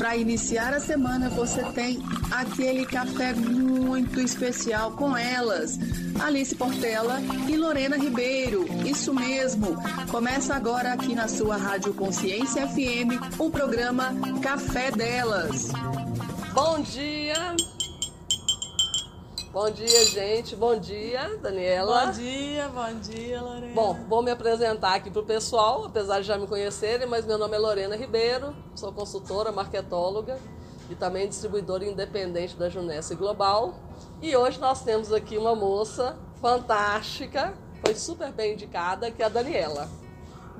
Para iniciar a semana, você tem aquele café muito especial com elas, Alice Portela e Lorena Ribeiro. Isso mesmo. Começa agora aqui na sua Rádio Consciência FM o programa Café Delas. Bom dia! Bom dia, gente. Bom dia, Daniela. Bom dia, bom dia, Lorena. Bom, vou me apresentar aqui para o pessoal, apesar de já me conhecerem, mas meu nome é Lorena Ribeiro, sou consultora, marketóloga e também distribuidora independente da Junesse Global. E hoje nós temos aqui uma moça fantástica, foi super bem indicada, que é a Daniela.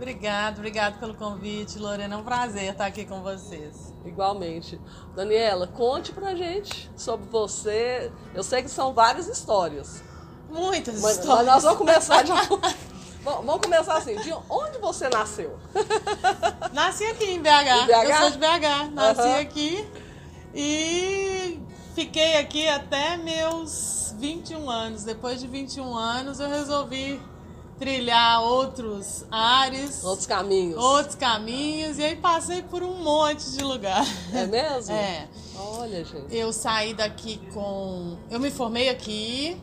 Obrigada, obrigado pelo convite, Lorena. É um prazer estar aqui com vocês. Igualmente. Daniela, conte pra gente sobre você. Eu sei que são várias histórias. Muitas mas, histórias. Mas nós vamos começar de. vamos começar assim. De onde você nasceu? Nasci aqui em BH. BH? Eu sou de BH. Nasci Aham. aqui e fiquei aqui até meus 21 anos. Depois de 21 anos, eu resolvi trilhar outros ares, Outros caminhos. outros caminhos e aí passei por um monte de lugar. É mesmo? É. Olha, gente. Eu saí daqui com. Eu me formei aqui,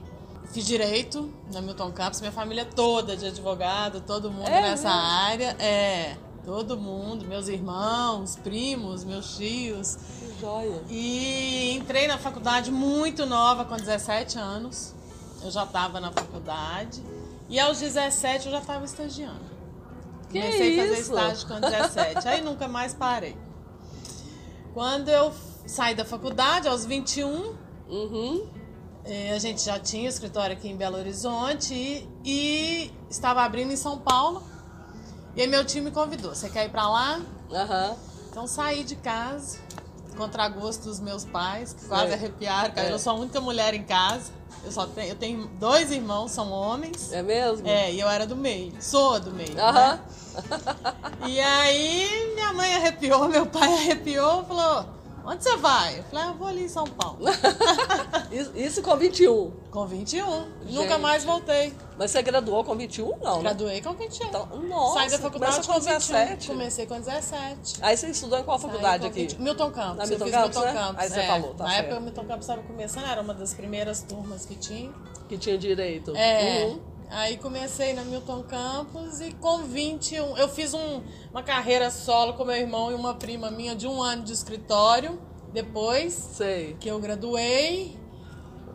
fiz direito na Milton Campos, minha família toda de advogado, todo mundo É nessa mesmo? área. É, todo mundo, meus irmãos, primos, meus tios. Que joia. E entrei na faculdade muito nova, com 17 anos. Eu já estava na faculdade. E aos 17 eu já estava estagiando. Que Comecei a fazer isso? estágio com 17. Aí nunca mais parei. Quando eu saí da faculdade, aos 21, Uhum. eh, a gente já tinha escritório aqui em Belo Horizonte e, e estava abrindo em São Paulo. E aí meu time me convidou. Você quer ir para lá? Aham. Então saí de casa, contra gosto dos meus pais, que quase É. arrepiaram, porque É. eu sou a única mulher em casa. Eu só tenho, eu tenho dois irmãos, são homens. É mesmo? É, e eu era do meio. Sou do meio. Aham. né? E aí minha mãe arrepiou, meu pai arrepiou, falou: onde você vai? Eu falei, ah, eu vou ali em São Paulo. Isso, com 21. com 21. Gente. Nunca mais voltei. Mas você graduou com 21? Não, né? Graduei com 21. Então, nossa, Saí da faculdade com com 17. 17. Comecei com 17. Aí você estudou em qual faculdade aqui? 20 Milton Campos. Na eu Milton fiz Campos, Milton né? Campos. Aí você é. falou, tá Na certo. época o Milton Campos estava começando, era uma das primeiras turmas que tinha. Que tinha direito. É. Uhum. Aí comecei na Milton Campos e com 21. Eu fiz um- uma carreira solo com meu irmão e uma prima minha de um ano de escritório. Depois Sei. que eu graduei,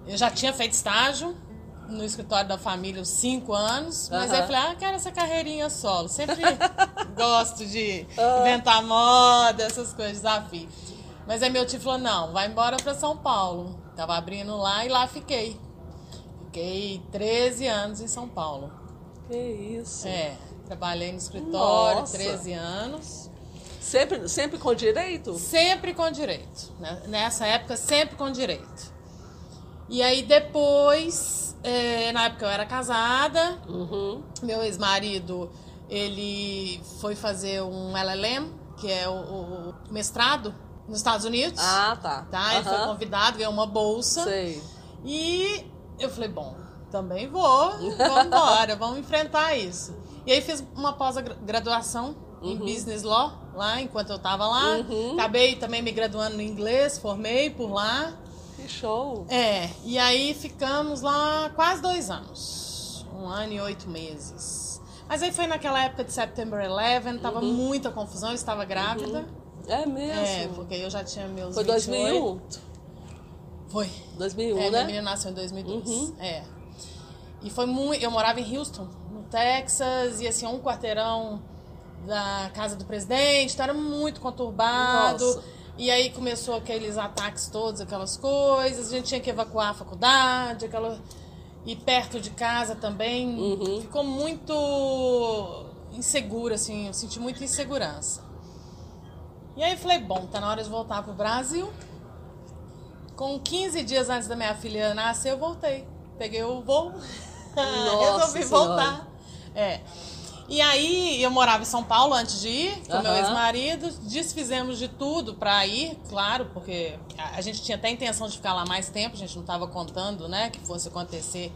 eu já tinha feito estágio no escritório da família uns cinco anos. Mas aí eu falei, ah, quero essa carreirinha solo. Sempre gosto de Ah. inventar moda, essas coisas, desafio. Mas aí meu tio falou, não, vai embora pra São Paulo. Tava abrindo lá e lá fiquei. Fiquei 13 anos em São Paulo. Que isso. É, trabalhei no escritório Nossa. 13 anos. Sempre, sempre com direito? Sempre com direito. né? Nessa época, sempre com direito. E aí depois, é, na época eu era casada, Uhum. meu ex-marido, ele foi fazer um LLM, que é o, o mestrado nos Estados Unidos. Ah, tá. Tá? Ele foi convidado, ganhou uma bolsa. Sei. E eu falei, bom, também vou, vamos embora, vamos enfrentar isso. E aí fiz uma pós-graduação em Business Law, lá, enquanto eu tava lá. Uhum. Acabei também me graduando no inglês, formei por lá. Que show. É, e aí ficamos lá quase dois anos. Um ano e oito meses. Mas aí foi naquela época de September 11, tava muita confusão, eu estava grávida. É mesmo? É, porque eu já tinha meus Foi 28. 2001? Foi. 2001, É, minha né? menina nasceu em 2002. Uhum. É. E foi muito. Eu morava em Houston, no Texas, e assim, um quarteirão da casa do presidente, então era muito conturbado. Nossa. E aí começou aqueles ataques todos, aquelas coisas, a gente tinha que evacuar a faculdade, aquela. E perto de casa também. Uhum. Ficou muito inseguro, assim, eu senti muita insegurança. E aí falei, bom, tá na hora de voltar pro Brasil. Com 15 dias antes da minha filha nascer, eu voltei. Peguei o voo. Resolvi Senhora. voltar. É. E aí, eu morava em São Paulo antes de ir, com meu Aham. ex-marido. Desfizemos de tudo pra ir, claro, porque a, a gente tinha até a intenção de ficar lá mais tempo, a gente não estava contando, né, que fosse acontecer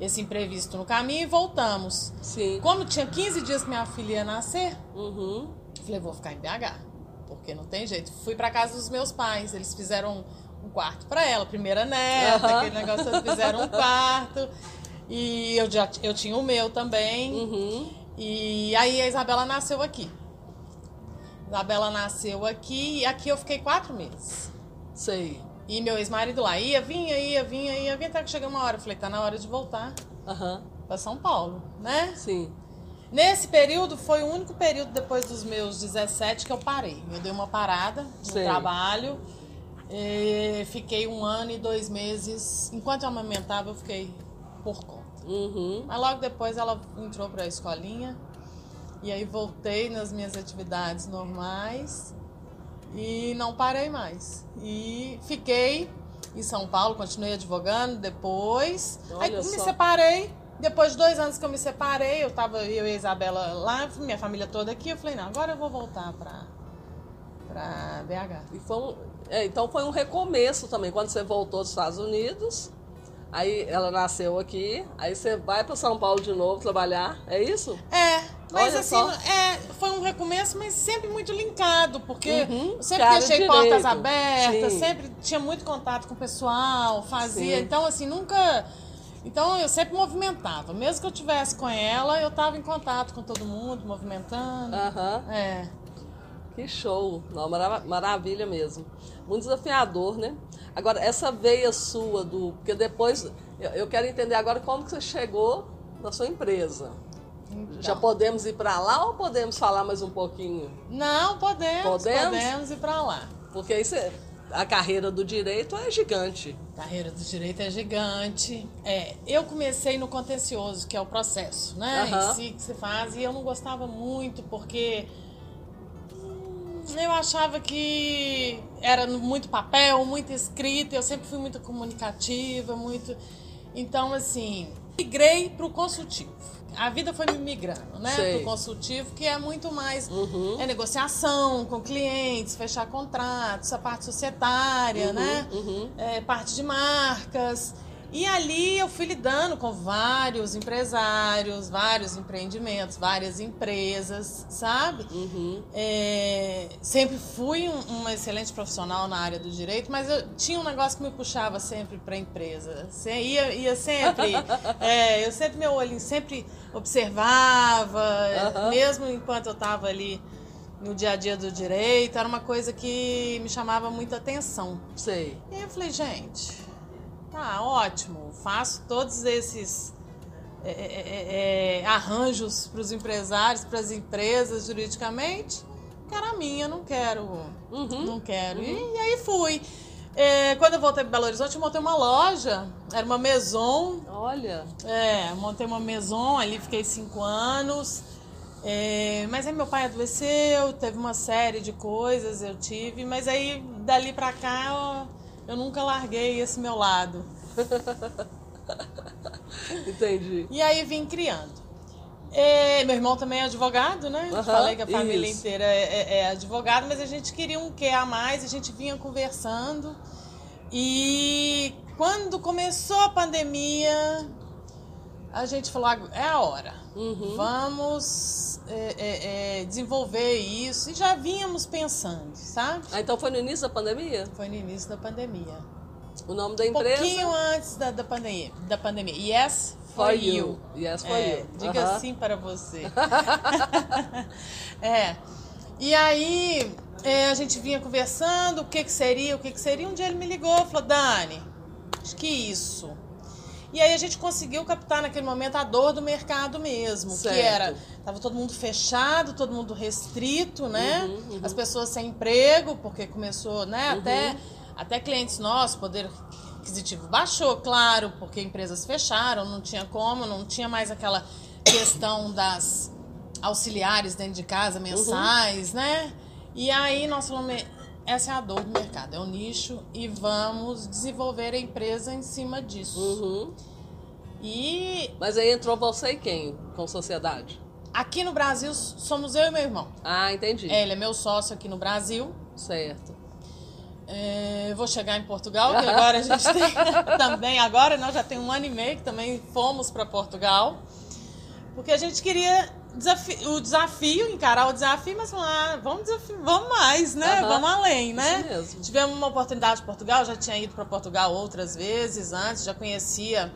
esse imprevisto no caminho e voltamos. Sim. Como tinha 15 dias que minha filha ia nascer, Uhum. falei, vou ficar em BH. porque não tem jeito. Fui para casa dos meus pais, eles fizeram um quarto para ela, primeira neta, uhum. aquele negócio, eles fizeram um quarto. E eu já eu tinha o meu também. Uhum. E aí a Isabela nasceu aqui. Isabela nasceu aqui e aqui eu fiquei quatro meses. Sei. E meu ex-marido lá ia, vinha, ia, vinha, ia, vinha, até que chegou uma hora. Eu falei, tá na hora de voltar uhum. para São Paulo, né? Sim. Nesse período, foi o único período depois dos meus 17 que eu parei. Eu dei uma parada no Sei. trabalho. Fiquei um ano e dois meses. Enquanto eu amamentava, eu fiquei por conta. Uhum. Mas logo depois ela entrou para a escolinha. E aí voltei nas minhas atividades normais. E não parei mais. E fiquei em São Paulo, continuei advogando depois. Olha aí só. me separei depois de dois anos que eu me separei, eu tava eu e a Isabela lá, minha família toda aqui, eu falei, não, agora eu vou voltar pra, pra BH. E foi um, é, então foi um recomeço também, quando você voltou dos Estados Unidos, aí ela nasceu aqui, aí você vai para São Paulo de novo trabalhar, é isso? É, mas Olha assim, é, foi um recomeço, mas sempre muito linkado, porque uhum, sempre deixei direito. portas abertas, Sim. sempre tinha muito contato com o pessoal, fazia, Sim. então assim, nunca então eu sempre movimentava. Mesmo que eu tivesse com ela, eu estava em contato com todo mundo, movimentando. Aham. Uhum. É. Que show! Não, maravilha mesmo. Muito desafiador, né? Agora, essa veia sua do. Porque depois. Eu, eu quero entender agora como que você chegou na sua empresa. Então. Já podemos ir para lá ou podemos falar mais um pouquinho? Não, podemos. Podemos, podemos ir para lá. Porque aí você a carreira do direito é gigante. A carreira do direito é gigante. É, eu comecei no contencioso, que é o processo, né? Uhum. Em si que se faz, e eu não gostava muito porque eu achava que era muito papel, muito escrita, eu sempre fui muito comunicativa, muito. Então, assim, migrei para o consultivo a vida foi me migrando, né? Sei. Pro consultivo, que é muito mais uhum. é negociação com clientes, fechar contratos, a parte societária, uhum, né? Uhum. É, parte de marcas. E ali eu fui lidando com vários empresários, vários empreendimentos, várias empresas, sabe? Uhum. É, sempre fui um, uma excelente profissional na área do direito, mas eu tinha um negócio que me puxava sempre para a empresa. Ia, ia sempre, é, eu sempre meu olho sempre observava, uhum. mesmo enquanto eu estava ali no dia a dia do direito, era uma coisa que me chamava muita atenção. Sei. E aí eu falei, gente ah, ótimo. Faço todos esses é, é, é, é arranjos para os empresários, para as empresas, juridicamente. Quero a minha, não quero. Uhum. Não quero. Uhum. E, e, aí fui. É, quando eu voltei para Belo Horizonte, eu montei uma loja. Era uma maison. Olha. É, montei uma maison, ali fiquei cinco anos. É, mas aí meu pai adoeceu, teve uma série de coisas, eu tive, mas aí dali pra cá eu nunca larguei esse meu lado. Entendi. E aí vim criando. É, meu irmão também é advogado, né? Uhum, Falei que a família isso. inteira é, é, é, advogado, mas a gente queria um quê a mais, a gente vinha conversando. E quando começou a pandemia, a gente falou, é a hora. Uhum. Vamos é, é, é, desenvolver isso. E já vínhamos pensando, sabe? Ah, então foi no início da pandemia? Foi no início da pandemia. O nome da empresa? Um pouquinho antes da, da, pandemia, da pandemia. Yes for, you. Yes for é, you. Diga uh -huh. sim para você. é. E aí é, a gente vinha conversando, o que, que seria, o que, que seria. Um dia ele me ligou, falou, Dani, acho que isso e aí a gente conseguiu captar naquele momento a dor do mercado mesmo, certo. que era tava todo mundo fechado, todo mundo restrito, né? Uhum, uhum. As pessoas sem emprego, porque começou, né? Uhum. Até até clientes nossos, poder aquisitivo baixou, claro, porque empresas fecharam, não tinha como, não tinha mais aquela questão das auxiliares dentro de casa mensais, uhum. né? E aí nós falamos, essa é a dor do mercado, é o nicho e vamos desenvolver a empresa em cima disso. Uhum. E. Mas aí entrou você e quem com sociedade? Aqui no Brasil somos eu e meu irmão. Ah, entendi. É, ele é meu sócio aqui no Brasil. Certo. É, vou chegar em Portugal, que agora a gente tem também, agora nós já tem um ano e meio que também fomos para Portugal, porque a gente queria desafio, o desafio, encarar o desafio, mas falar, ah, vamos, desafio, vamos mais, né? Aham. Vamos além, né? Isso mesmo. Tivemos uma oportunidade de Portugal, já tinha ido para Portugal outras vezes antes, já conhecia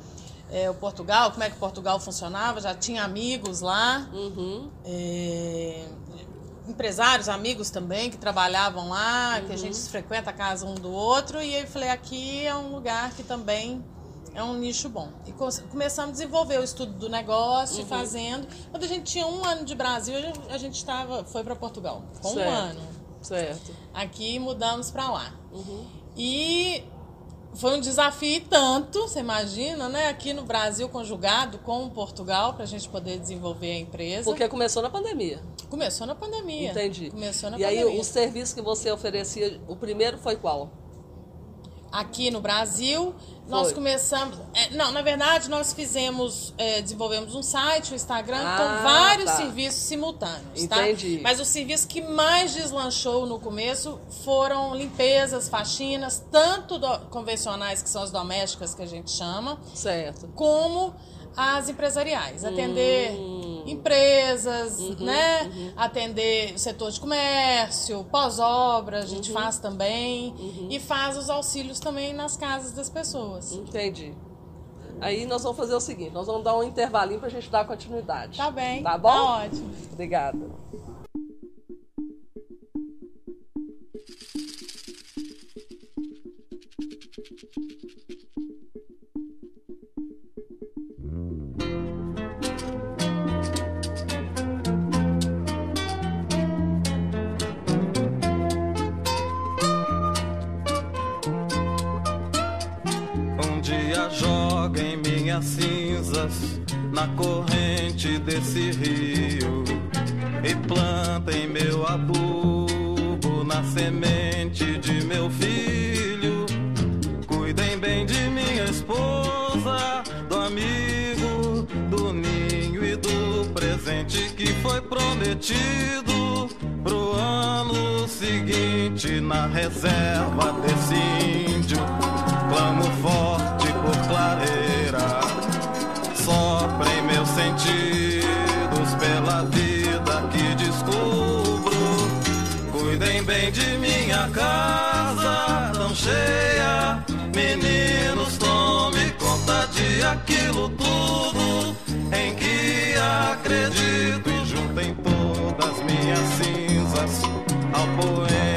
é, o Portugal, como é que Portugal funcionava, já tinha amigos lá. Uhum. É, empresários, amigos também que trabalhavam lá, que a gente frequenta a casa um do outro, e eu falei, aqui é um lugar que também é um nicho bom. E co- começamos a desenvolver o estudo do negócio, fazendo. Quando a gente tinha um ano de Brasil, a gente estava, foi para Portugal. Com um Certo. ano. Certo. Aqui mudamos para lá. Uhum. E foi um desafio tanto, você imagina, né? Aqui no Brasil, conjugado com Portugal, para a gente poder desenvolver a empresa. Porque começou na pandemia. Começou na pandemia. Entendi. Começou na e aí, pandemia. o serviço que você oferecia, o primeiro foi qual? Aqui no Brasil, nós Foi. começamos. é, não, na verdade, nós fizemos, é, desenvolvemos um site, um Instagram, Ah, com vários tá. serviços simultâneos. Entendi. Tá? Mas o serviço que mais deslanchou no começo foram limpezas, faxinas, tanto do- convencionais, que são as domésticas que a gente chama, Certo. como as empresariais. Atender Hum. Empresas, Uhum, né? Atender o setor de comércio, pós-obra, a gente Uhum. faz também. E faz os auxílios também nas casas das pessoas. Entendi. Aí nós vamos fazer o seguinte, nós vamos dar um intervalinho pra gente dar continuidade. Tá bem. Tá bom? Tá ótimo. Obrigada. Joguem minhas cinzas na corrente desse rio e plantem meu adubo na semente de meu filho. Cuidem bem de minha esposa, do amigo, do ninho e do presente que foi prometido pro ano seguinte na reserva desse índio. Clamo forte sentidos pela vida que descubro. Cuidem bem de minha casa tão cheia, meninos, tome conta de aquilo tudo em que acredito. E juntem todas minhas cinzas ao poema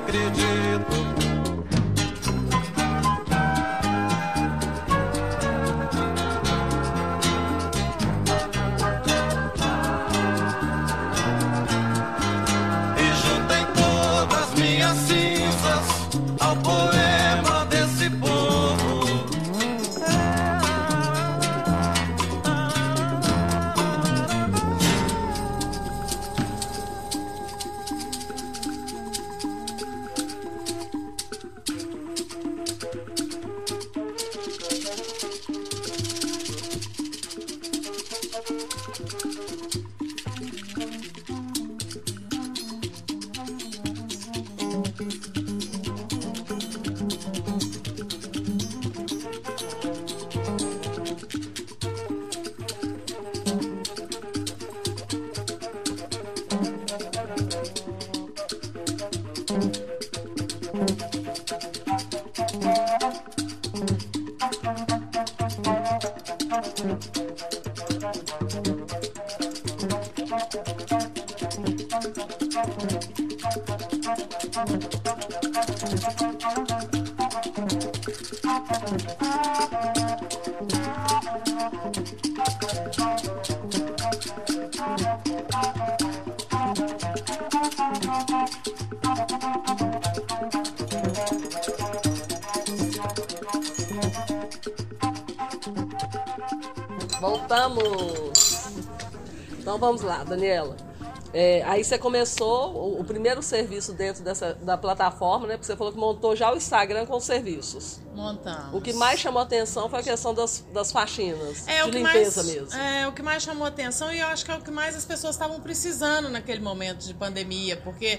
acredito. Voltamos! Então vamos lá, Daniela. É, aí você começou o, o primeiro serviço dentro dessa, da plataforma, né? Porque você falou que montou já o Instagram com os serviços. Montamos. O que mais chamou atenção foi a questão das, das faxinas, É, de o que limpeza mais, mesmo. É, o que mais chamou atenção e eu acho que é o que mais as pessoas estavam precisando naquele momento de pandemia, porque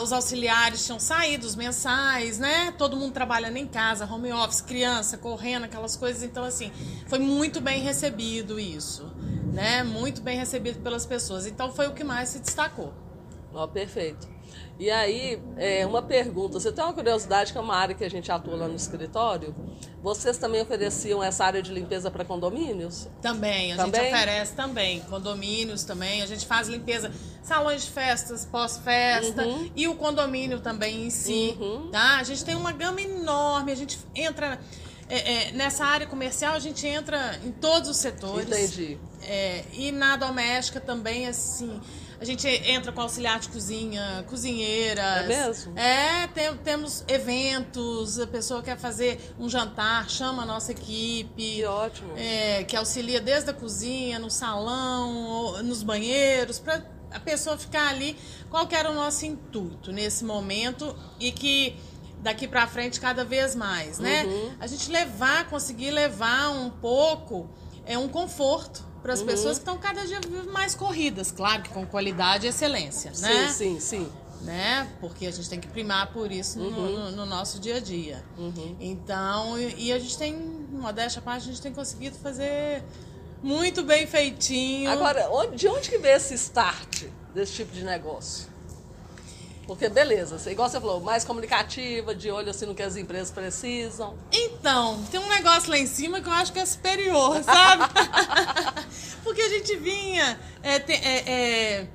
os auxiliares tinham saído, os mensais, né? Todo mundo trabalhando em casa, home office, criança, correndo, aquelas coisas. Então, assim, foi muito bem recebido isso, né? Muito bem recebido pelas pessoas. Então, foi o que mais se destacou. Ó, perfeito. E aí, é, uma pergunta. Você tem uma curiosidade que é uma área que a gente atua lá no escritório? Vocês também ofereciam essa área de limpeza para condomínios? Também, a Também? gente oferece também, condomínios também, a gente faz limpeza, salões de festas, pós-festa e o condomínio também em si, Uhum. tá? A gente tem uma gama enorme, a gente entra é, é, nessa área comercial, a gente entra em todos os setores. Entendi. É, e na doméstica também, assim, a gente entra com auxiliar de cozinha, cozinheiras. É mesmo? É, tem- temos eventos, a pessoa quer fazer um jantar, chama a nossa equipe. Que ótimo. É, que auxilia desde a cozinha, no salão, nos banheiros, para a pessoa ficar ali. Qual que era o nosso intuito nesse momento e que daqui para frente cada vez mais, né? Uhum. A gente levar, conseguir levar um pouco é um conforto para as Uhum. pessoas que estão cada dia mais corridas, claro que com qualidade e excelência, né? Sim, sim, sim. né? Porque a gente tem que primar por isso no, Uhum. no- no nosso dia a dia. Então, e, e a gente tem, modéstia à parte, a gente tem conseguido fazer muito bem feitinho. Agora, de onde que veio esse start desse tipo de negócio? Porque, beleza, igual você falou, mais comunicativa, de olho assim no que as empresas precisam. Então, tem um negócio lá em cima que eu acho que é superior, sabe? Porque a gente vinha é, te- é, é,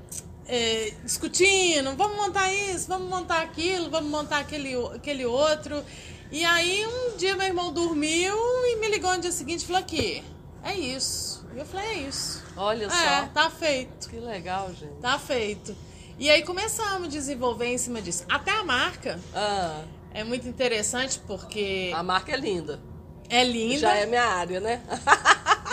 é, discutindo, vamos montar isso, vamos montar aquilo, vamos montar aquele, aquele outro. E aí um dia meu irmão dormiu e me ligou no dia seguinte e falou aqui, é isso. E eu falei, é isso. Olha É, só. tá feito. Que legal, gente. Tá feito. E aí começamos a desenvolver em cima disso. Até a marca Ah, é muito interessante porque a marca é linda. é linda. Já é minha área, né?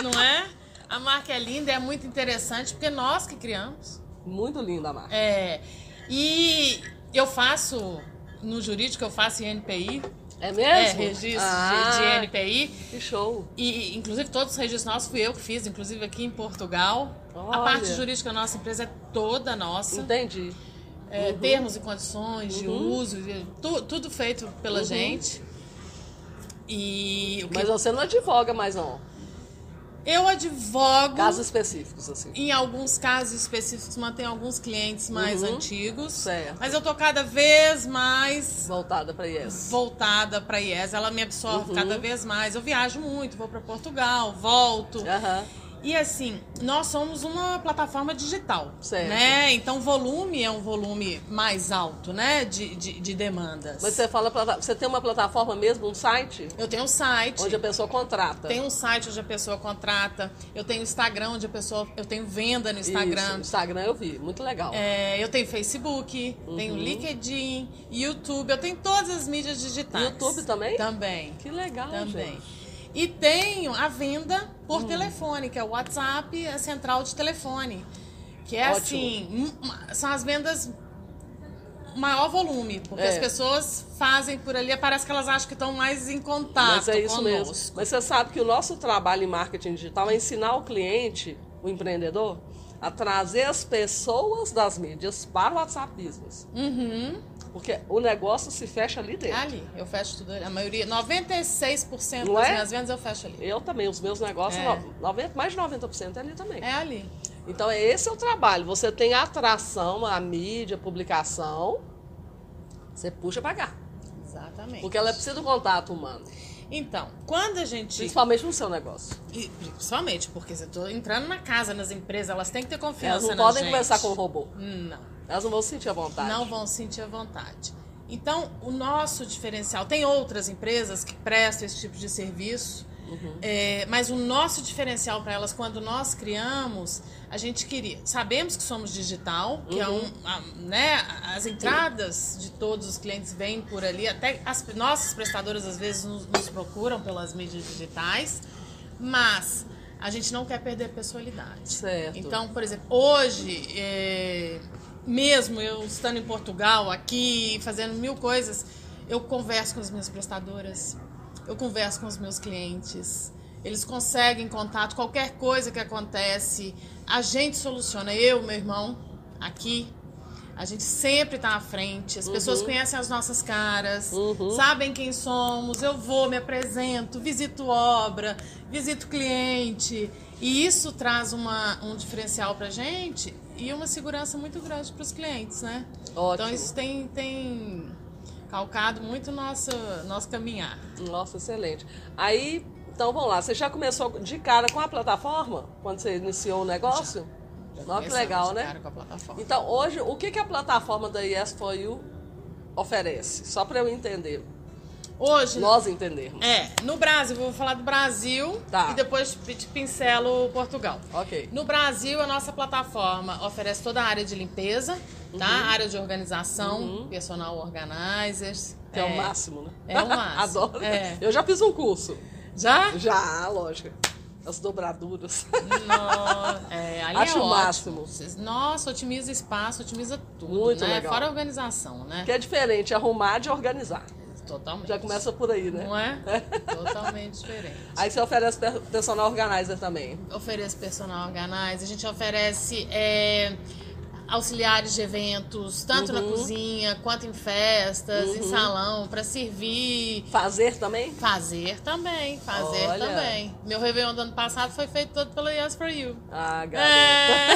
Não é? A marca é linda, é muito interessante, porque nós que criamos. Muito linda a marca. É, e eu faço, no jurídico, eu faço INPI. É É, mesmo? registro de- Ah, de, INPI. Que show. E, inclusive, todos os registros nossos fui eu que fiz, inclusive aqui em Portugal. A Olha. parte jurídica da nossa empresa é toda nossa. Entendi. É, Termos e condições de Uhum. uso, tu- tudo feito pela Uhum. gente. E que Mas você não advoga mais, não. Eu advogo. Casos específicos, assim. Em alguns casos específicos, mantenho alguns clientes mais Uhum. antigos. Certo. Mas eu tô cada vez mais Voltada para IES. voltada para IES. Ela me absorve Uhum. cada vez mais. Eu viajo muito, vou para Portugal, volto. Aham. E assim, nós somos uma plataforma digital, Certo. né? Então o volume é um volume mais alto, né? De, de, de demandas. Mas você fala, você tem uma plataforma mesmo, um site, Eu tenho um site. onde a pessoa contrata. Tem um site onde a pessoa contrata. Eu tenho Instagram onde a pessoa. Eu tenho venda no Isso, Instagram. Instagram eu vi, muito legal. É, eu tenho Facebook, tenho Uhum. LinkedIn, YouTube, eu tenho todas as mídias digitais. YouTube também? Também. Que legal, Também. gente. E tenho a venda por Hum. telefone, que é o WhatsApp, a central de telefone. Que é Ótimo. assim, são as vendas maior volume, porque É. as pessoas fazem por ali, parece que elas acham que estão mais em contato Mas é isso conosco. mesmo. Mas você sabe que o nosso trabalho em marketing digital é ensinar o cliente, o empreendedor, a trazer as pessoas das mídias para o WhatsApp Business. Uhum. Porque o negócio se fecha ali É dentro. ali, eu fecho tudo ali. A maioria, 96% Não das é? minhas vendas eu fecho ali. Eu também, os meus negócios, É. no- 90, mais de 90% é ali também. É ali. Então, esse é o trabalho. Você tem a atração, a mídia, a publicação, você puxa para cá. Exatamente. Porque ela precisa do contato humano. Então, quando a gente. Principalmente no seu negócio. E, Principalmente, porque eu tô entrando na casa, nas empresas, elas têm que ter Elas confiança não na podem gente. conversar com o robô. Não, Elas não vão se sentir à vontade. não vão sentir a vontade. Então, o nosso diferencial, tem outras empresas que prestam esse tipo de serviço, Uhum. é, mas o nosso diferencial para elas, quando nós criamos, a gente queria. Sabemos que somos digital, que é Uhum. um. a- né, as entradas de todos os clientes vêm por ali, até as nossas prestadoras às vezes nos, nos procuram pelas mídias digitais, mas a gente não quer perder personalidade. Certo. Então, por exemplo, hoje, é, mesmo eu estando em Portugal, aqui, fazendo mil coisas, eu converso com as minhas prestadoras, eu converso com os meus clientes. Eles conseguem contato, qualquer coisa que acontece, a gente soluciona. Eu, meu irmão, aqui, a gente sempre tá à frente. As pessoas conhecem as nossas caras, sabem quem somos. Eu vou, me apresento, visito obra, visito cliente. E isso traz uma, um diferencial pra gente e uma segurança muito grande para os clientes, né? Ótimo. Então isso tem, tem calcado muito nosso, nosso caminhar. Nossa, excelente. Aí, então vamos lá. Você já começou de cara com a plataforma? Quando você iniciou o negócio? Nossa, que legal, de né? cara com a plataforma. Então, hoje, o que, que a plataforma da Yes for You oferece? Só para eu entender. Hoje, Nós entendermos. é, no Brasil, vou falar do Brasil Tá. e depois te pincelo Portugal. Ok. No Brasil, a nossa plataforma oferece toda a área de limpeza, tá? Uhum. Área de organização, personal organizers. Que é, o máximo, né? É o máximo. Adoro. É. Eu já fiz um curso. Já? Já, lógico. As dobraduras. No, é, ali Acho é o máximo. Nossa, otimiza espaço, otimiza tudo, Muito né? legal. Fora a organização, né? que é diferente arrumar de organizar. Totalmente. Já começa por aí, né? Não é? Totalmente diferente. Aí você oferece per- personal organizer também. Oferece personal organizer, a gente oferece é, auxiliares de eventos, tanto Uhum. na cozinha quanto em festas, em salão, para servir. Fazer também? Fazer também, fazer Olha. também. Meu Réveillon do ano passado foi feito todo pela Yes For You. Ah, garota. É.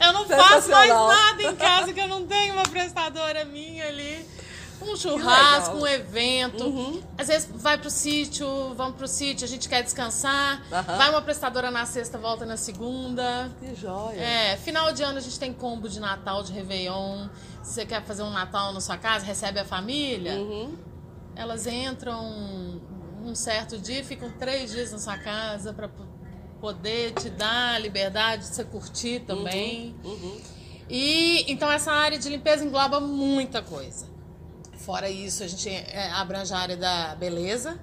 eu não faço mais nada em casa que eu não tenho uma prestadora minha ali. Um churrasco, um evento. Uhum. Às vezes vai pro sítio, vamos pro sítio, a gente quer descansar. Aham. Vai uma prestadora na sexta, volta na segunda. Que joia. É, final de ano a gente tem combo de Natal, de Réveillon. Se você quer fazer um Natal na sua casa, recebe a família. Uhum. Elas entram um certo dia, ficam três dias na sua casa para poder te dar a liberdade de você curtir também. Uhum. E então essa área de limpeza engloba muita coisa. Fora isso, a gente é, abrange a área da beleza,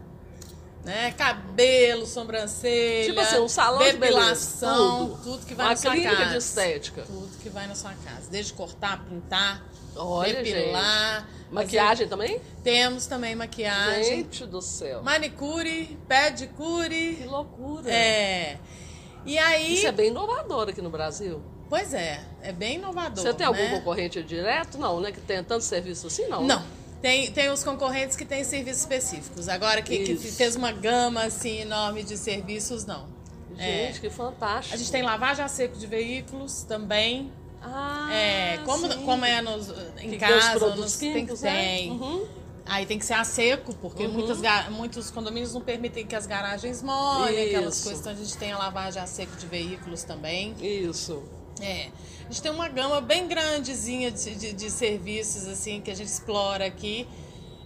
né? Cabelo, sobrancelha, Tipo assim, um salão de beleza, tudo. tudo. que vai Uma na sua clínica casa. de estética. Tudo que vai na sua casa, desde cortar, pintar, Olha, depilar, gente. Maquiagem também? Temos também maquiagem, Gente do céu. manicure, pedicure, Que loucura. é. E aí, Isso é bem inovador aqui no Brasil. pois é, é bem inovador. Você tem algum né? concorrente direto? Não, né? Que tenha tanto serviço assim, não. Não. Tem, tem os concorrentes que têm serviços específicos. Agora, que, que fez uma gama assim enorme de serviços, não. Gente, É. que fantástico. A gente tem lavagem a seco de veículos também. Ah, É, como, sim. como é nos, em Que os casa, nos, tem, né? tem. Uhum. Aí tem que ser a seco, porque Uhum. muitas, muitos condomínios não permitem que as garagens molhem, aquelas coisas. Então a gente tem a lavagem a seco de veículos também. Isso. É. A gente tem uma gama bem grandezinha de, de, de serviços assim que a gente explora aqui.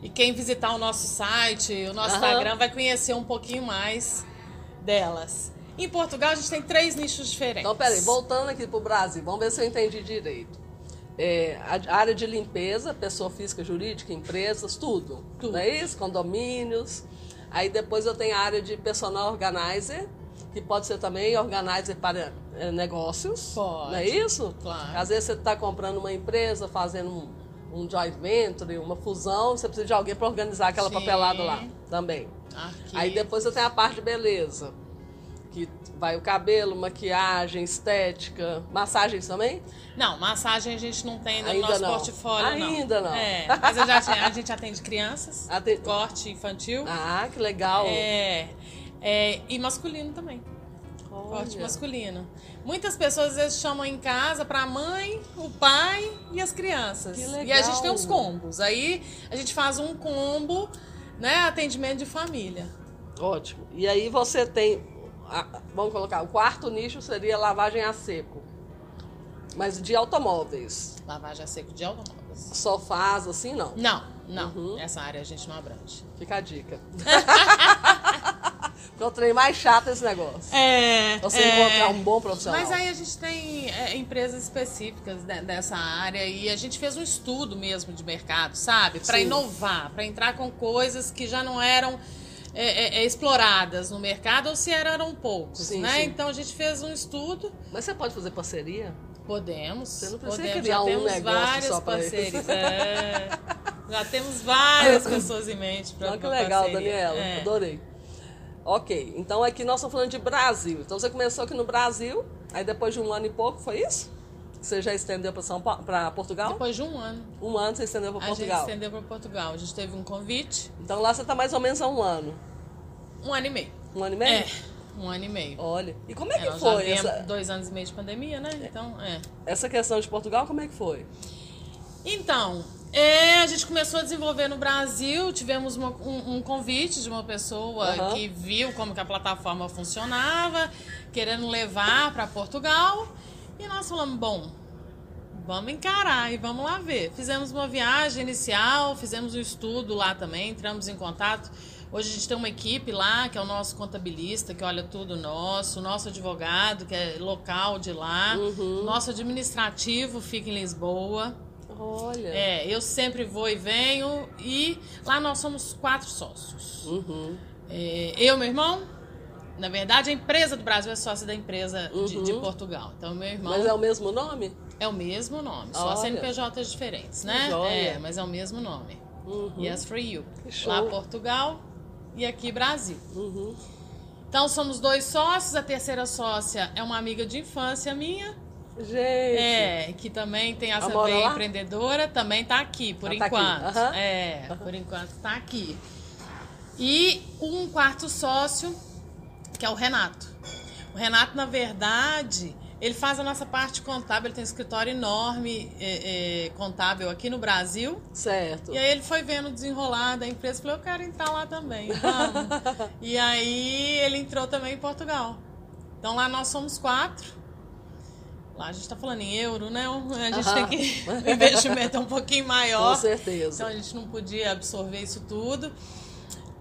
E quem visitar o nosso site, o nosso Aham. Instagram, vai conhecer um pouquinho mais delas. Em Portugal, a gente tem três nichos diferentes. Então, peraí, voltando aqui pro Brasil, vamos ver se eu entendi direito. É, a área de limpeza, pessoa física, jurídica, empresas, tudo. Tudo. Não é isso? Condomínios. Aí depois eu tenho a área de personal organizer, que pode ser também organizer para é, negócios. Pode. Não é isso? Claro. Às vezes você está comprando uma empresa, fazendo um, um joint venture, uma fusão, você precisa de alguém para organizar aquela Sim. papelada lá também. Aqui. Aí depois eu tenho a parte de beleza. Que vai o cabelo, maquiagem, estética, massagens também? Não, massagem a gente não tem no Ainda nosso não. portfólio, não. Ainda não. É, mas já, a gente atende crianças, Atende- corte infantil. Ah, que legal. É, é, e masculino também. Olha. Corte masculino. Muitas pessoas às vezes chamam em casa pra mãe, o pai e as crianças. Que E a legal. gente tem os combos. Aí a gente faz um combo, né? Atendimento de família. Ótimo. E aí você tem, a- vamos colocar, o quarto nicho seria lavagem a seco. Mas de automóveis. Lavagem a seco de automóveis. Sofás, assim, não. Não, não. Uhum. Essa área a gente não abrange. Fica a dica. O trem mais chato esse negócio. É. Você encontrar um bom profissional. Mas aí a gente tem é, empresas específicas de- dessa área e a gente fez um estudo mesmo de mercado, sabe? Para inovar, para entrar com coisas que já não eram é, é, é, exploradas no mercado ou se eram poucos, Sim, né? sim. Então a gente fez um estudo. Mas você pode fazer parceria? Podemos. Você não precisa podemos. criar Já um temos negócio várias só parcerias. É. já temos várias pessoas em mente para Olha que legal, parceria. Daniela. É. Adorei. Ok, então aqui nós estamos falando de Brasil. Então você começou aqui no Brasil, aí depois de um ano e pouco, foi isso? Você já estendeu para São Paulo, para Portugal? Depois de um ano, Um ano você estendeu para a Portugal. gente estendeu para Portugal. A gente teve um convite, Então lá você está mais ou menos há um ano. um ano e meio. Um ano e meio? É, um ano e meio. Olha. E como é É, que foi essa, dois anos e meio de pandemia, né? Então, é. essa questão de Portugal? Como é que foi? Então, é, a gente começou a desenvolver no Brasil, tivemos uma- um, um convite de uma pessoa Aham. que viu como que a plataforma funcionava, querendo levar para Portugal. E nós falamos, bom, vamos encarar e vamos lá ver. Fizemos uma viagem inicial, fizemos um estudo lá também, entramos em contato. Hoje a gente tem uma equipe lá, que é o nosso contabilista, que olha tudo nosso, o nosso advogado, que é local de lá, nosso administrativo fica em Lisboa. Olha. É, eu sempre vou e venho e lá nós somos quatro sócios. Uhum. É, eu, meu irmão, na verdade a empresa do Brasil é sócia da empresa de, de Portugal. Então meu irmão Mas é o mesmo nome? é o mesmo nome, só. CNPJs diferentes, né? É, mas é o mesmo nome. Uhum. Yes for you. Lá Portugal e aqui Brasil. Uhum. Então somos dois sócios, a terceira sócia é uma amiga de infância minha. Gente. É, que também tem essa veia empreendedora, também tá aqui, por Ela tá aqui, enquanto. aham. É, por enquanto tá aqui. E um quarto sócio, que é o Renato. O Renato, na verdade, ele faz a nossa parte contábil, ele tem um escritório enorme é, é, contábil aqui no Brasil. Certo. E aí ele foi vendo o desenrolar da empresa e falou, eu quero entrar lá também, vamos. e aí ele entrou também em Portugal. Então lá nós somos quatro. Lá a gente está falando em euro, né? A gente Aham. tem que. O investimento é um pouquinho maior. Com certeza. Então a gente não podia absorver isso tudo,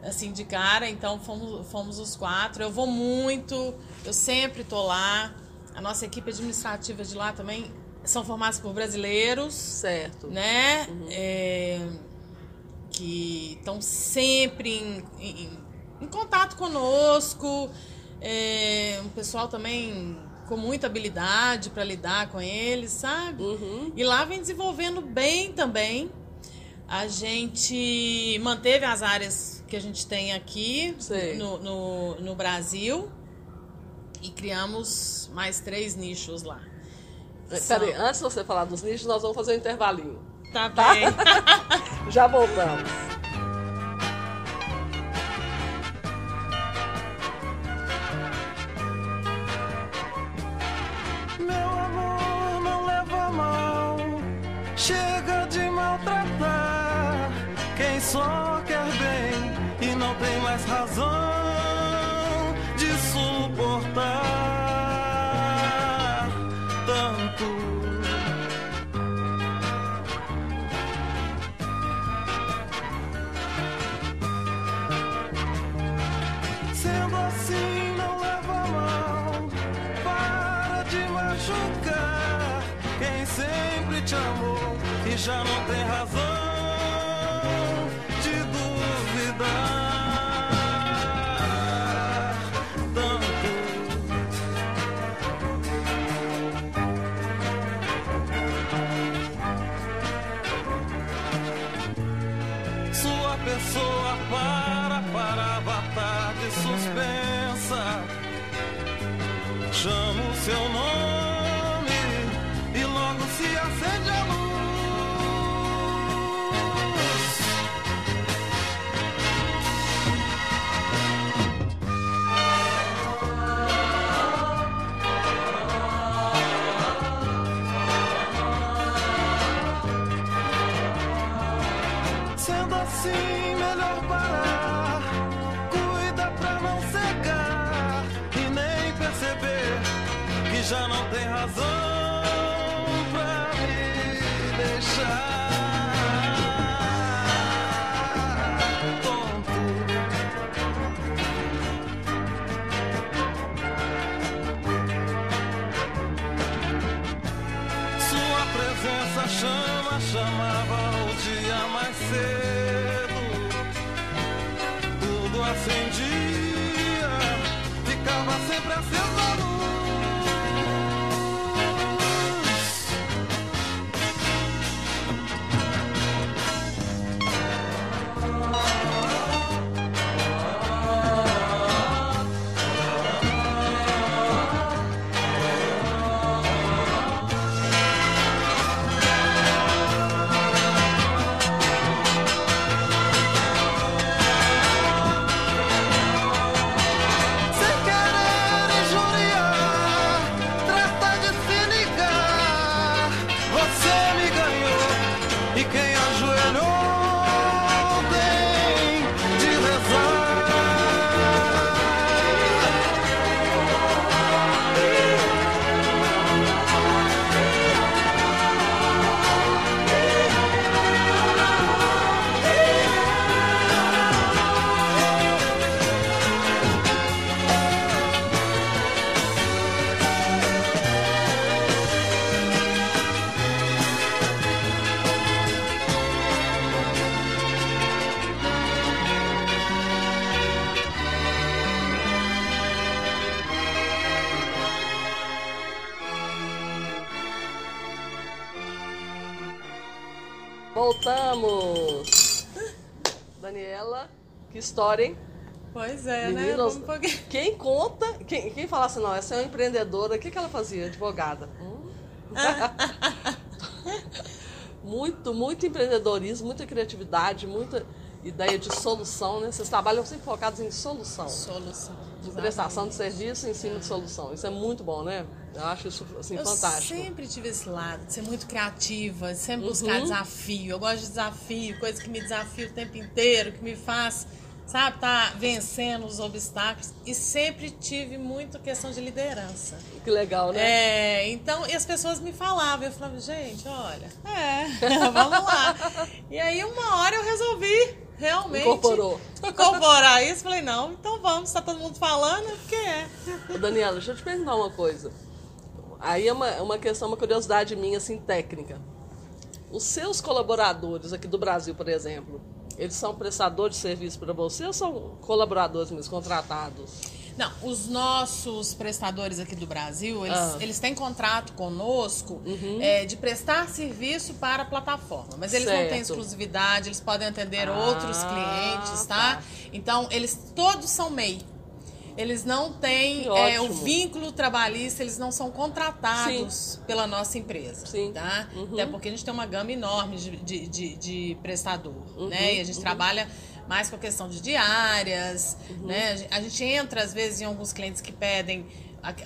assim, de cara. Então fomos, fomos os quatro. Eu vou muito, eu sempre tô lá. A nossa equipe administrativa de lá também são formadas por brasileiros Certo. né? É, que estão sempre em, em- em contato conosco. É, um pessoal também com muita habilidade para lidar com eles, sabe? Uhum. E lá vem desenvolvendo bem também. A gente manteve as áreas que a gente tem aqui no, no, no Brasil e criamos mais três nichos lá. É, Peraí, antes de você falar dos nichos, nós vamos fazer um intervalinho. Tá bem. Já voltamos. Só quer bem e não tem mais razão de suportar tanto. Sendo assim, não leva mal. Para de machucar quem sempre te amou e já não tem razão já não tem razão pra me deixar tonto. Sua presença chama, chamava o dia mais cedo. Tudo assim sempre acesa Voltamos! Daniela, que história, hein? Pois é, né? Vamos quem conta, quem, quem fala assim, não, essa é uma empreendedora, o que, que ela fazia? Advogada. Hum? muito, muito empreendedorismo, muita criatividade, muita ideia de solução, né? Vocês trabalham sempre focados em solução. Solução. De prestação de serviço em cima de solução. Isso é muito bom, né? Eu acho isso assim, Eu fantástico. sempre tive esse lado, de ser muito criativa, de sempre Uhum. buscar desafio. Eu gosto de desafio, coisa que me desafia o tempo inteiro, que me faz, sabe, tá vencendo os obstáculos. E sempre tive muito questão de liderança. Que legal, né? É, então, e as pessoas me falavam, eu falava, gente, olha, é, vamos lá. E aí uma hora eu resolvi realmente Incorporou. incorporar isso. Falei, não, então vamos, tá todo mundo falando, porque é. Ô, Daniela, deixa eu te perguntar uma coisa. Aí é uma, é uma questão, uma curiosidade minha, assim, técnica. Os seus colaboradores aqui do Brasil, por exemplo, eles são prestadores de serviço para você ou são colaboradores mesmo, contratados? Não, os nossos prestadores aqui do Brasil, eles, Ah. eles têm contrato conosco é, de prestar serviço para a plataforma. Mas eles não têm Certo. exclusividade, eles podem atender Ah, outros clientes, tá? tá. Então, eles todos são MEI. Eles não têm é, o vínculo trabalhista, eles não são contratados pela nossa empresa. Sim. Tá? Uhum. Até porque a gente tem uma gama enorme de, de, de, de prestador. Uhum, Né? E a gente trabalha mais com a questão de diárias. Uhum. Né? A gen- A gente entra, às vezes, em alguns clientes que pedem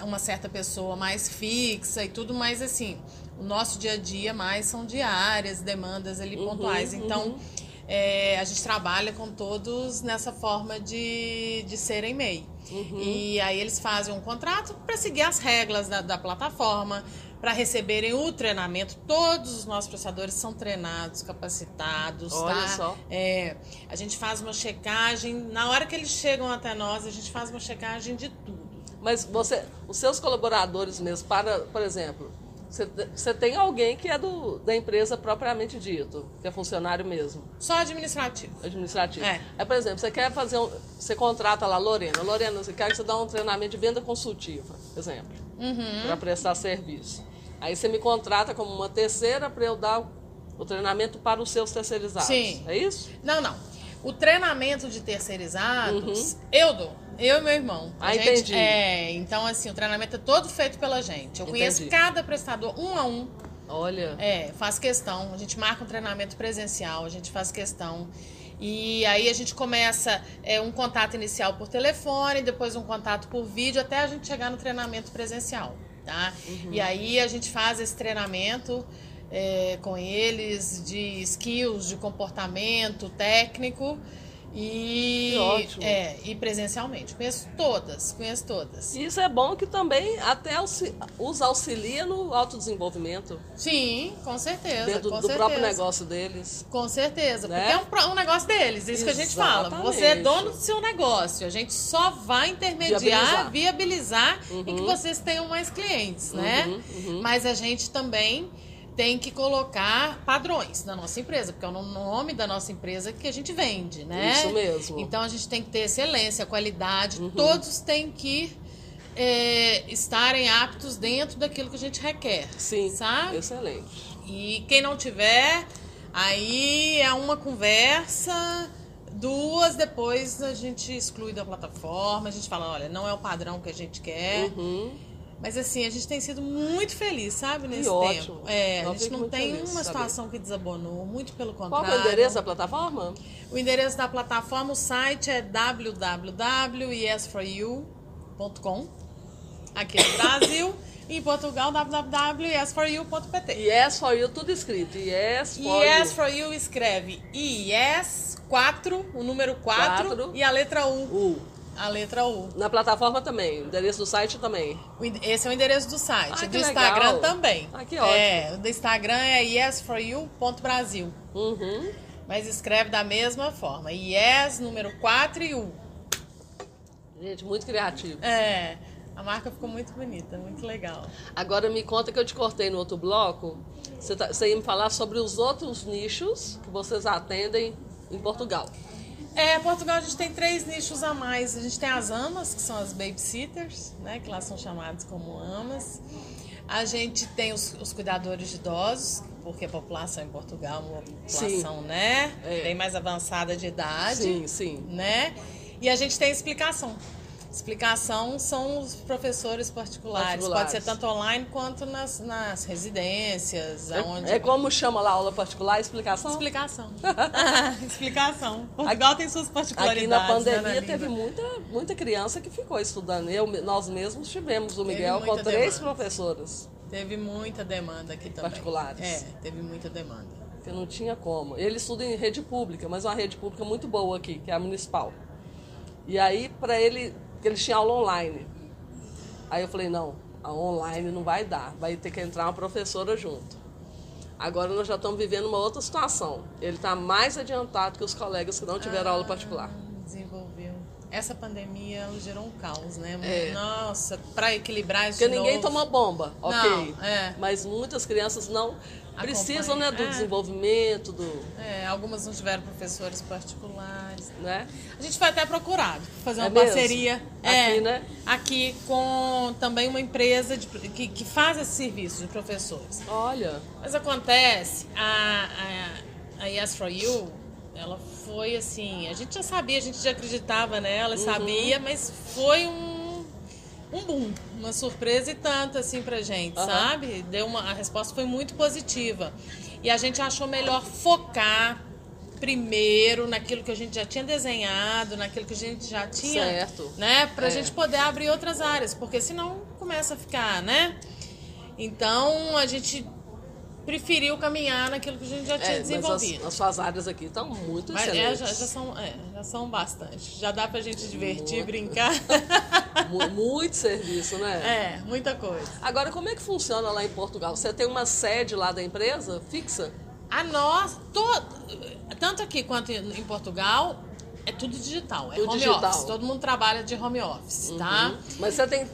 uma certa pessoa mais fixa e tudo, mas assim, o nosso dia a dia mais são diárias, demandas ali Uhum, pontuais. Então, é, a gente trabalha com todos nessa forma de, de serem MEI. Uhum. E aí eles fazem um contrato para seguir as regras da, da plataforma, para receberem o treinamento. Todos os nossos prestadores são treinados, capacitados, Olha tá? só. É, a gente faz uma checagem, na hora que eles chegam até nós, a gente faz uma checagem de tudo. Mas você, os seus colaboradores mesmo, para, por exemplo, você, você tem alguém que é do, da empresa propriamente dito, que é funcionário mesmo, Só administrativo. administrativo. É. Aí, por exemplo, você quer fazer um. Você contrata lá, Lorena. Lorena, você quer que você dê um treinamento de venda consultiva, exemplo, Uhum. para prestar serviço. Aí você me contrata como uma terceira para eu dar o, treinamento para os seus terceirizados. Sim. É isso? Não, não. O treinamento de terceirizados, eu dou. Eu e meu irmão. A Uhum. Ah, gente- entendi. É, então assim, o treinamento é todo feito pela gente. Eu conheço Entendi. cada prestador um a um. Olha. É, faz questão. A gente marca um treinamento presencial, a gente faz questão. E aí a gente começa é, um contato inicial por telefone, depois um contato por vídeo, até a gente chegar no treinamento presencial, tá? E aí a gente faz esse treinamento é, com eles de skills, de comportamento técnico e, é, e presencialmente. Conheço todas, conheço todas. Isso é bom que também até os auxilia no autodesenvolvimento Sim, com certeza. dentro com do certeza. próprio negócio deles. Com certeza, Né? porque é um, um negócio deles, isso que a gente fala. Você é Exatamente. dono do seu negócio, a gente só vai intermediar, viabilizar, e que vocês tenham mais clientes, né? uhum. Mas a gente também tem que colocar padrões na nossa empresa, porque é o nome da nossa empresa que a gente vende, né? Isso mesmo. Uhum. Então a gente tem que ter excelência, qualidade, todos têm que é, estarem aptos dentro daquilo que a gente requer. Sim, Sabe? excelente. E quem não tiver, aí é uma conversa, duas, depois a gente exclui da plataforma, a gente fala, olha, não é o padrão que a gente quer. Uhum. Mas assim, a gente tem sido muito feliz, sabe, nesse ótimo. tempo. É, a gente não tem feliz, uma saber. situação que desabonou, muito pelo Qual contrário. que é o endereço da plataforma? O endereço da plataforma, o site é www.yesforyou.com aqui no Brasil. em Portugal, www.yesforyou.pt. Yes for you, tudo escrito. Yes for Yes you. for You escreve Yes 4, o número 4 Quatro. e a letra U. U. A letra U. Na plataforma também, o endereço do site também. Esse é o endereço do site. Ah, do legal. Instagram também. Ah, que ótimo. É, o do Instagram é yesforyou.brasil. Uhum. Mas escreve da mesma forma. Yes, número 4 e U. Gente, muito criativo. É. A marca ficou muito bonita, muito legal. Agora me conta que eu te cortei no outro bloco. Você, tá- você ia me falar sobre os outros nichos que vocês atendem em Portugal. É, Portugal a gente tem três nichos a mais. A gente tem as amas, que são as babysitters, né? Que lá são chamadas como amas. A gente tem os, os cuidadores de idosos, porque a população em Portugal é uma população, né? É. Bem mais avançada de idade. Sim, sim. né? E a gente tem explicação. Explicação são os professores particulares. Particulares. Pode ser tanto online quanto nas, nas residências, aonde É, é como chama lá a aula particular, explicação? Explicação. Explicação. Portugal tem suas Aqui particularidades. na né, pandemia língua. teve muita, muita criança que ficou estudando. Eu, nós mesmos tivemos o Miguel com três demanda. professoras, Teve muita demanda aqui também. Particulares. É, teve muita demanda. que não tinha como. Ele estuda em rede pública, mas uma rede pública muito boa aqui, que é a municipal. E aí, para ele, que eles tinham aula online. Aí eu falei, não, a online não vai dar, vai ter que entrar uma professora junto. Agora nós já estamos vivendo uma outra situação. Ele está mais adiantado que os colegas que não tiveram aula particular. Ah, Desenvolveu. Essa pandemia gerou um caos, né? É. Nossa, para equilibrar isso Porque ninguém novo. toma bomba, ok. Não, é. Mas muitas crianças não precisam né, do É. desenvolvimento, do. É, algumas não tiveram professores particulares. Né? A gente foi até procurado fazer É uma mesmo? parceria. Aqui, é, né? Aqui com também uma empresa de- que, que faz esse serviço de professores. Olha, Mas acontece, a, a, a Yes for You, ela foi assim, a gente já sabia, a gente já acreditava nela, Uhum. sabia, mas foi um, um boom, uma surpresa e tanto assim pra gente, Aham. sabe? Deu uma, a resposta foi muito positiva. E a gente achou melhor focar primeiro naquilo que a gente já tinha desenhado, naquilo que a gente já tinha, Certo. né, pra É. gente poder abrir outras áreas, porque senão começa a ficar, né? Então a gente preferiu caminhar naquilo que a gente já tinha é, mas as, desenvolvido. as suas áreas aqui estão muito Mas é, excelentes. já, já são, é, já são bastante. Já dá pra gente divertir, brincar. Mu- Muito serviço, né? é, muita coisa. Agora, como é que funciona lá em Portugal? Você tem uma sede lá da empresa fixa? A nós, to- tanto aqui quanto em Portugal, é tudo digital. É Tudo home digital. office. Todo mundo trabalha de home office, tá? Uhum. Mas você tem.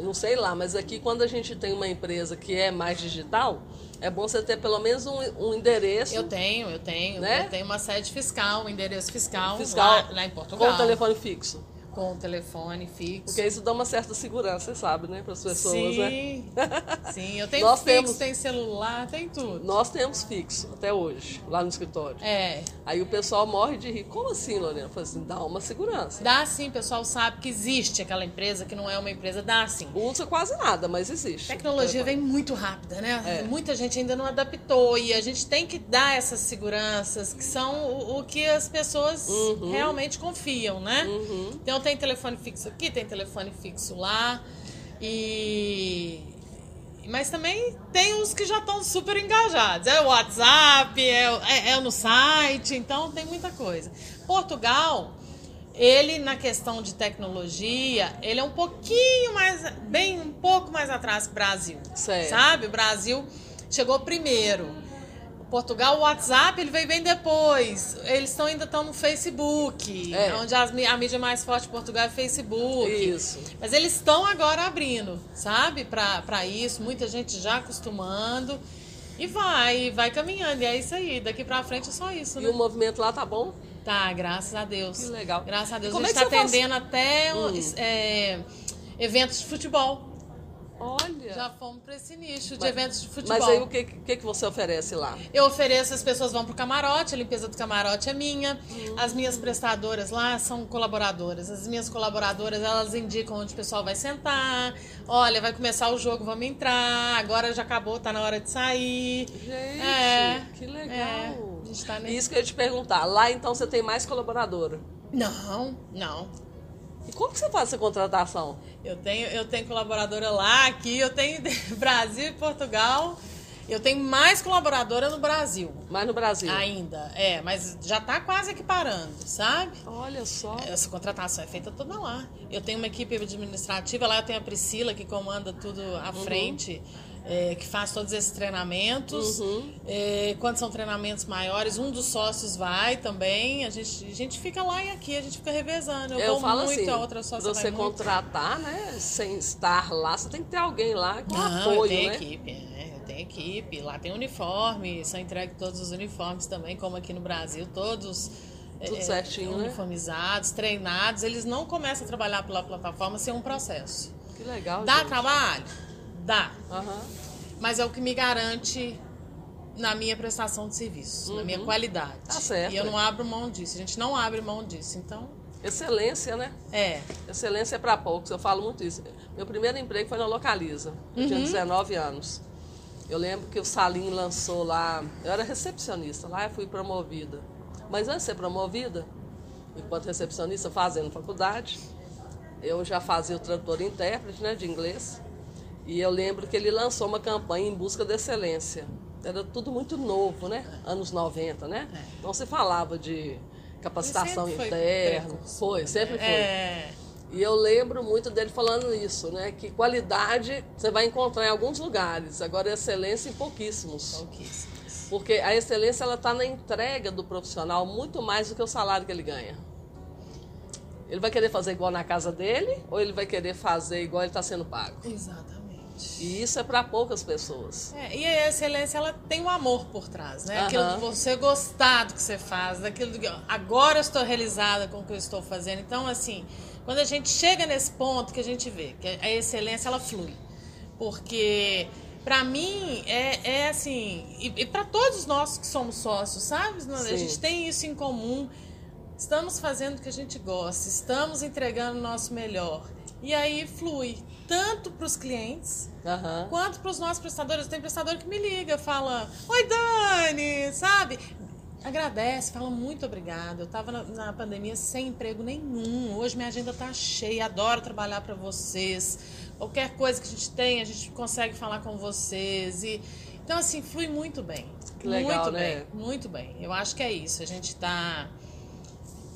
Não sei lá, mas aqui quando a gente tem uma empresa que é mais digital, é bom você ter pelo menos um, um endereço Eu tenho, eu tenho. Né? Eu tenho uma sede fiscal, um endereço fiscal, fiscal lá, lá em Portugal. com o telefone fixo. Com o telefone fixo. Porque isso dá uma certa segurança, você sabe, né? Para as pessoas, né? Sim, sim. Eu tenho Nós fixo, temos- tem celular, tem tudo. Nós temos fixo até hoje, lá no escritório. É, Aí o pessoal morre de rir. Como assim, Lorena? Eu falei assim, dá uma segurança. dá sim, o pessoal sabe que existe aquela empresa que não é uma empresa, dá sim. Usa quase nada, mas existe. Tecnologia vem muito rápida, né? É. Muita gente ainda não adaptou e a gente tem que dar essas seguranças que são o, o que as pessoas Uhum. realmente confiam, né? Então tem telefone fixo aqui, tem telefone fixo lá e mas também tem uns que já estão super engajados. É o WhatsApp, é, é, é no site, então tem muita coisa. Portugal, ele na questão de tecnologia, ele é um pouquinho mais, bem um pouco mais atrás que o Brasil. Certo. Sabe? O Brasil chegou primeiro. Portugal, o WhatsApp, ele veio bem depois. Eles estão ainda estão no Facebook, É. onde as a mídia mais forte de Portugal é Facebook. Isso. Mas eles estão agora abrindo, sabe? Pra, pra isso, muita gente já acostumando. E vai, vai caminhando. E é isso aí. Daqui pra frente é só isso, E né? o movimento lá tá bom? Tá, graças a Deus. Que legal. Graças a Deus. E como a é gente que tá você faz- atendendo até. Hum. é, Eventos de futebol. Olha. Já fomos para esse nicho de Mas- eventos de futebol. Mas aí o que, que, que você oferece lá? Eu ofereço, as pessoas vão pro camarote, a limpeza do camarote é minha. As minhas prestadoras lá são colaboradoras. As minhas colaboradoras, elas indicam onde o pessoal vai sentar. Olha, vai começar o jogo, vamos entrar. Agora já acabou, tá na hora de sair. Gente, É, que legal. é, a gente tá nesse- Isso que eu ia te perguntar. Lá então você tem mais colaboradora. Não, não. E como que você faz essa contratação? Eu tenho, eu tenho colaboradora lá, aqui, eu tenho Brasil e Portugal. Eu tenho mais colaboradora no Brasil. Mais no Brasil. Ainda, é, mas já tá quase equiparando, sabe? Olha só. Essa contratação é feita toda lá. Eu tenho uma equipe administrativa, lá eu tenho a Priscila que comanda tudo à Uhum. frente, é, que faz todos esses treinamentos. Uhum. É, quando são treinamentos maiores, um dos sócios vai também. A gente, a gente fica lá e aqui, a gente fica revezando. Eu, Eu falo muito, assim, a outra sócia você vai muito. contratar, né, sem estar lá, você tem que ter alguém lá com Não, apoio, tenho né? equipe, é, eu tenho equipe. Lá tem uniforme, são entregues todos os uniformes também, como aqui no Brasil, todos Tudo certinho, né? uniformizados, treinados. Eles não começam a trabalhar pela plataforma sem um processo. Que legal, Dá gente. trabalho? Dá. Aham. Mas é o que me garante na minha prestação de serviço, na minha qualidade. Tá certo. E eu não abro mão disso. A gente não abre mão disso. Então, Excelência, né? é. Excelência é para poucos, eu falo muito isso. Meu primeiro emprego foi na Localiza. Eu tinha 19 anos. Eu lembro que o Salim lançou lá, eu era recepcionista, lá eu fui promovida. Mas antes de ser promovida, enquanto recepcionista fazendo faculdade, eu já fazia o tradutor e intérprete né, de inglês. E eu lembro que ele lançou uma campanha em busca da excelência. Era tudo muito novo, né? Anos 90, né? Não se falava de capacitação interna. Foi, sempre foi. É. E eu lembro muito dele falando isso, né? Que qualidade você vai encontrar em alguns lugares, agora excelência em pouquíssimos. Pouquíssimos. Porque a excelência ela está na entrega do profissional muito mais do que o salário que ele ganha. Ele vai querer fazer igual na casa dele ou ele vai querer fazer igual ele está sendo pago? Exatamente. E isso é para poucas pessoas. É, e a excelência, ela tem um amor por trás, né? Aham. Aquilo de você gostar do que você faz, daquilo que agora eu estou realizada com o que eu estou fazendo. Então, assim, quando a gente chega nesse ponto que a gente vê que a excelência ela flui, porque para mim é, é assim e, e para todos nós que somos sócios, sabe? A Sim. gente tem isso em comum. Estamos fazendo o que a gente gosta, estamos entregando o nosso melhor. E aí flui tanto para os clientes Aham. quanto para os nossos prestadores. Tem prestador que me liga, fala: Oi, Dani, sabe? Agradece, fala muito obrigado. Eu estava na, na pandemia sem emprego nenhum. Hoje minha agenda tá cheia, adoro trabalhar para vocês. Qualquer coisa que a gente tem, a gente consegue falar com vocês. E, então, assim, flui muito bem. Que legal, muito né? bem, muito bem. Eu acho que é isso. A gente tá.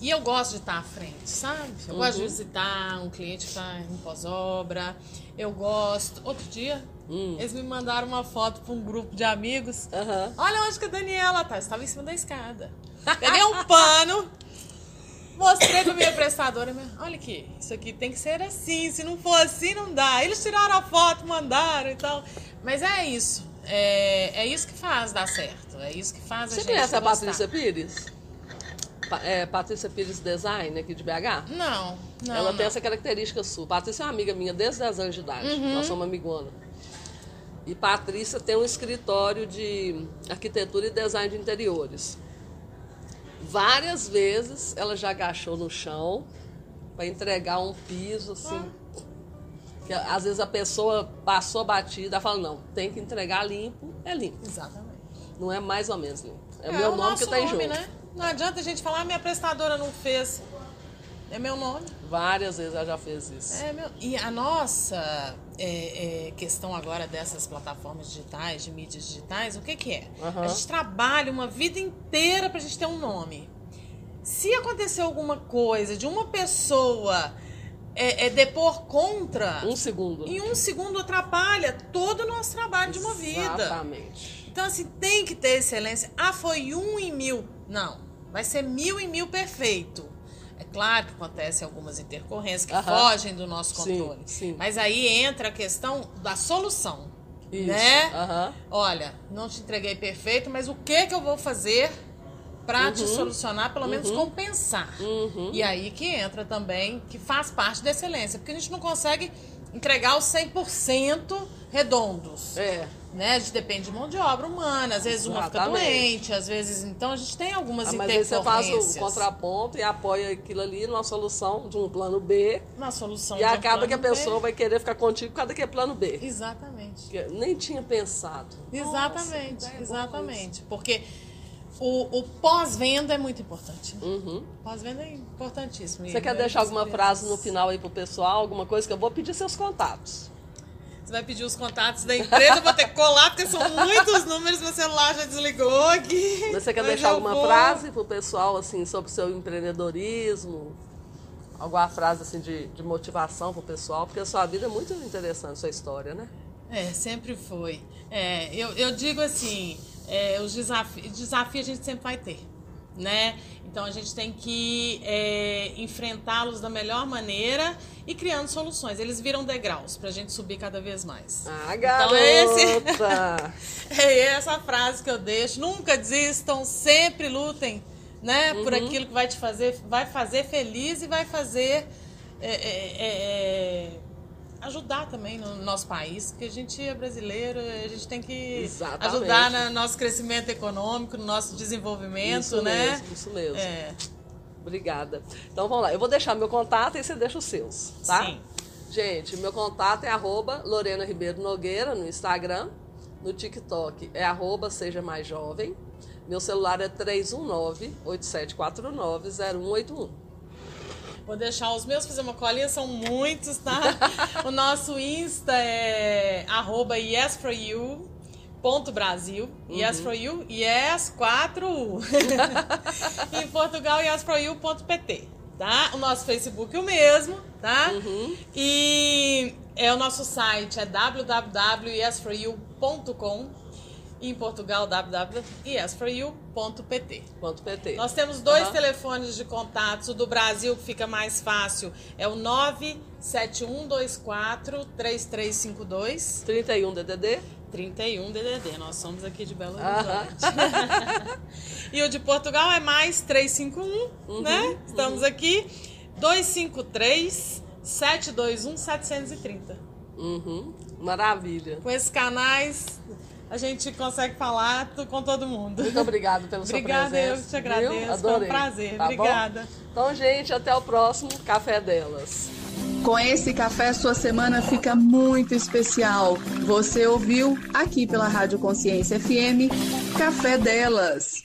E eu gosto de estar à frente, sabe? Eu gosto de Uhum. visitar um cliente que está em pós-obra. Eu gosto. Outro dia, Hum. eles me mandaram uma foto para um grupo de amigos. Aham. Olha onde que a Daniela tá. Estava em cima da escada. Peguei um pano, mostrei pra minha prestadora. minha, Olha aqui, isso aqui tem que ser assim. Se não for assim, não dá. Eles tiraram a foto, mandaram e tal. Mas é isso. É, é isso que faz dar certo. É isso que faz a Você gente conhece a. Patrícia Pires? É, Patrícia Pires Design, aqui de BH? Não, não. ela tem não. essa característica sua. Patrícia é uma amiga minha desde 10 anos de idade. Uhum. Nós somos amigona. E Patrícia tem um escritório de arquitetura e design de interiores. Várias vezes ela já agachou no chão para entregar um piso assim. Ah. Que, às vezes a pessoa passou batida, fala, não, tem que entregar limpo, é limpo. Exatamente. Não é mais ou menos limpo. É, o É meu o nome nosso que tá em nome, jogo. né? Não adianta a gente falar, "Ah, minha prestadora não fez. É meu nome. Várias vezes ela já fez isso. É meu... E a nossa é, é, questão agora dessas plataformas digitais, de mídias digitais, o que, que é? Aham. A gente trabalha uma vida inteira pra gente ter um nome. Se acontecer alguma coisa de uma pessoa é, é, depor contra, Um segundo. em um segundo atrapalha todo o nosso trabalho de uma vida. Exatamente. Então, assim, tem que ter excelência. Ah, foi um em mil. Não. Vai ser mil em mil perfeito. É claro que acontecem algumas intercorrências que Aham. fogem do nosso Sim, controle. sim. Mas aí entra a questão da solução. Isso. Né? Aham. Olha, não te entreguei perfeito, mas o que que eu vou fazer para te solucionar, pelo menos compensar. Uhum. E aí que entra também, que faz parte da excelência, porque a gente não consegue entregar os 100% redondos. É. Né? A gente depende de mão de obra humana, às vezes uma fica doente, às vezes. Então a gente tem algumas Ah, mas aí você faz intercorrências o contraponto e apoia aquilo ali numa solução de um plano B. na solução E de um acaba que a plano B. pessoa vai querer ficar contigo por causa daquele plano B. Exatamente. Que eu nem tinha pensado. Exatamente, Nossa, que exatamente. Porque o, o pós-venda é muito importante. Uhum. Pós-venda é importantíssimo. Você quer deixar alguma que frase no final aí pro pessoal? Alguma coisa que eu vou pedir seus contatos. Você vai pedir os contatos da empresa, vou ter que colar, porque são muitos números, meu celular já desligou aqui. Mas você quer Mas deixar alguma vou- frase pro pessoal, assim, sobre o seu empreendedorismo? Alguma frase, assim, de, de motivação pro pessoal? Porque a sua vida é muito interessante, sua história, né? É, sempre foi. É, eu, eu digo assim, é, os desafios, desafio a gente sempre vai ter, né? Então a gente tem que é, enfrentá-los da melhor maneira e criando soluções. Eles viram degraus pra gente subir cada vez mais. Ah, Então garota! é esse- É essa frase que eu deixo. Nunca desistam, sempre lutem, né? Por Uhum. aquilo que vai te fazer, vai fazer feliz e vai fazer é, é, é, é, ajudar também no nosso país, porque a gente é brasileiro, a gente tem que Exatamente. ajudar no nosso crescimento econômico, no nosso desenvolvimento, isso né? mesmo, isso mesmo. É, Obrigada. Então vamos lá, eu vou deixar meu contato e você deixa os seus, tá? Sim. Gente, meu contato é arroba Lorena Ribeiro Nogueira no Instagram, no TikTok é arroba Seja Mais Jovem. Meu celular é 319-8749-0181. Vou deixar os meus fazer uma colinha, são muitos, tá? o nosso Insta é arroba yesforyou.brasil. Yes for you, yes 4U. em Portugal, yesforyou.pt, tá? O nosso Facebook é o mesmo, tá? E é, o nosso site é www.yesforyou.com. Em Portugal, www.yesforyou.pt. PT. Nós temos dois Aham. telefones de contatos. O do Brasil, que fica mais fácil, é o 971243352 31 DDD. 31 DDD. Nós somos aqui de Belo. Horizonte. e o de Portugal é mais 351, né? Estamos aqui. 253 721 730. Uhum. Maravilha. Com esses canais, a gente consegue falar com todo mundo. Muito obrigada pela sua Obrigada, presença. eu que te agradeço. viu? Foi um Adorei. prazer. Tá bom? Obrigada. Então, gente, até o próximo Café Delas. Com esse café, sua semana fica muito especial. Você ouviu aqui pela Rádio Consciência FM Café Delas.